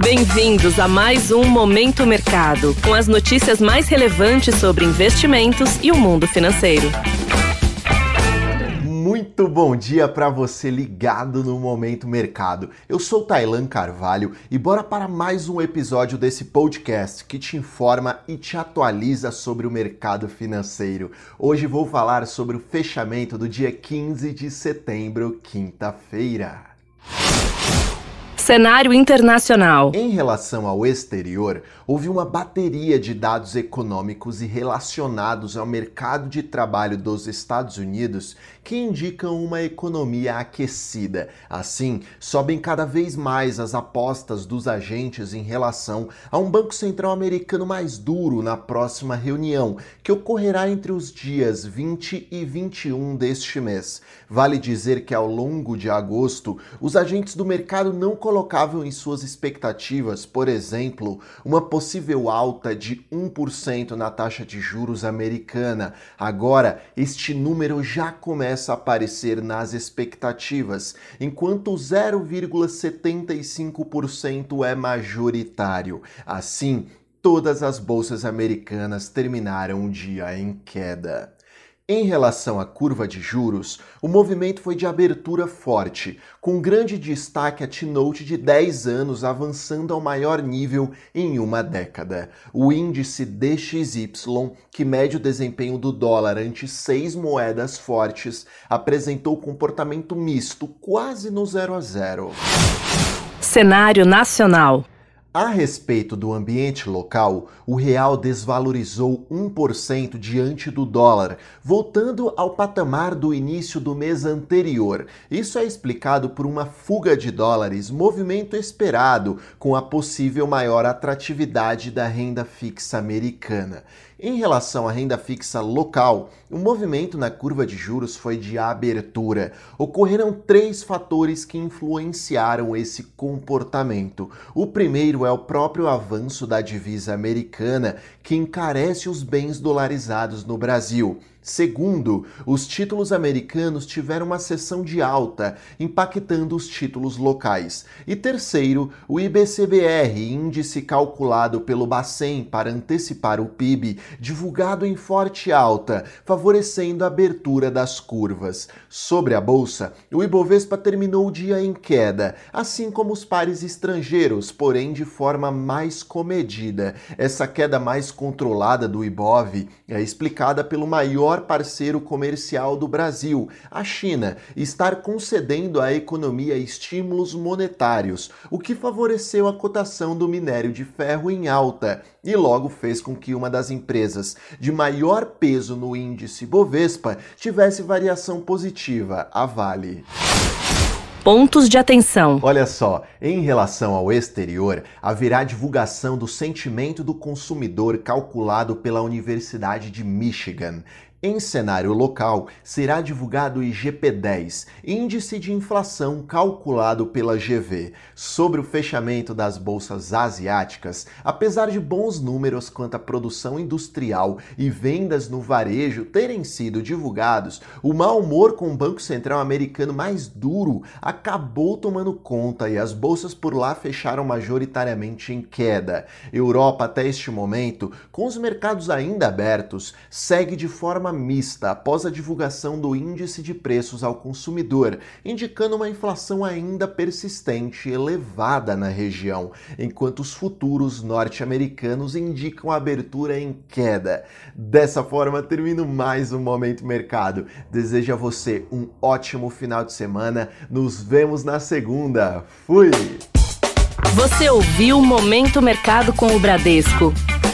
Bem-vindos a mais um Momento Mercado, com as notícias mais relevantes sobre investimentos e o mundo financeiro. Muito bom dia para você ligado no Momento Mercado. Eu sou Tailan Carvalho e bora para mais um episódio desse podcast que te informa e te atualiza sobre o mercado financeiro. Hoje vou falar sobre o fechamento do dia 15 de setembro, quinta-feira. Cenário internacional. Em relação ao exterior, houve uma bateria de dados econômicos e relacionados ao mercado de trabalho dos Estados Unidos que indicam uma economia aquecida. Assim, sobem cada vez mais as apostas dos agentes em relação a um Banco Central americano mais duro na próxima reunião, que ocorrerá entre os dias 20 e 21 deste mês. Vale dizer que ao longo de agosto, os agentes do mercado não colocaram colocavam em suas expectativas, por exemplo, uma possível alta de 1% na taxa de juros americana. Agora, este número já começa a aparecer nas expectativas, enquanto 0,75% é majoritário. Assim, todas as bolsas americanas terminaram o dia em queda. Em relação à curva de juros, o movimento foi de abertura forte, com grande destaque a T-Note de 10 anos avançando ao maior nível em uma década. O índice DXY, que mede o desempenho do dólar ante seis moedas fortes, apresentou comportamento misto, quase no zero a zero. Cenário nacional. A respeito do ambiente local, o real desvalorizou 1% diante do dólar, voltando ao patamar do início do mês anterior. Isso é explicado por uma fuga de dólares, movimento esperado com a possível maior atratividade da renda fixa americana. Em relação à renda fixa local, o movimento na curva de juros foi de abertura. Ocorreram três fatores que influenciaram esse comportamento. O primeiro é o próprio avanço da divisa americana, que encarece os bens dolarizados no Brasil. Segundo, os títulos americanos tiveram uma sessão de alta, impactando os títulos locais. E terceiro, o IBCBR, índice calculado pelo Bacen para antecipar o PIB, divulgado em forte alta, favorecendo a abertura das curvas. Sobre a bolsa, o Ibovespa terminou o dia em queda, assim como os pares estrangeiros, porém de forma mais comedida. Essa queda mais controlada do Ibov é explicada pelo maior maior parceiro comercial do Brasil, a China, estar concedendo à economia estímulos monetários, o que favoreceu a cotação do minério de ferro em alta e logo fez com que uma das empresas de maior peso no índice Bovespa tivesse variação positiva, a Vale pontos de atenção. Olha só, em relação ao exterior, haverá divulgação do sentimento do consumidor calculado pela Universidade de Michigan. Em cenário local, será divulgado o IGP-10, Índice de Inflação calculado pela GV. Sobre o fechamento das bolsas asiáticas, apesar de bons números quanto à produção industrial e vendas no varejo terem sido divulgados, o mau humor com o Banco Central americano mais duro acabou tomando conta e as bolsas por lá fecharam majoritariamente em queda. Europa, até este momento, com os mercados ainda abertos, segue de forma forma mista após a divulgação do índice de preços ao consumidor, indicando uma inflação ainda persistente e elevada na região, enquanto os futuros norte-americanos indicam abertura em queda. Dessa forma, termino mais um Momento Mercado. Desejo a você um ótimo final de semana. Nos vemos na segunda. Fui! Você ouviu Momento Mercado com o Bradesco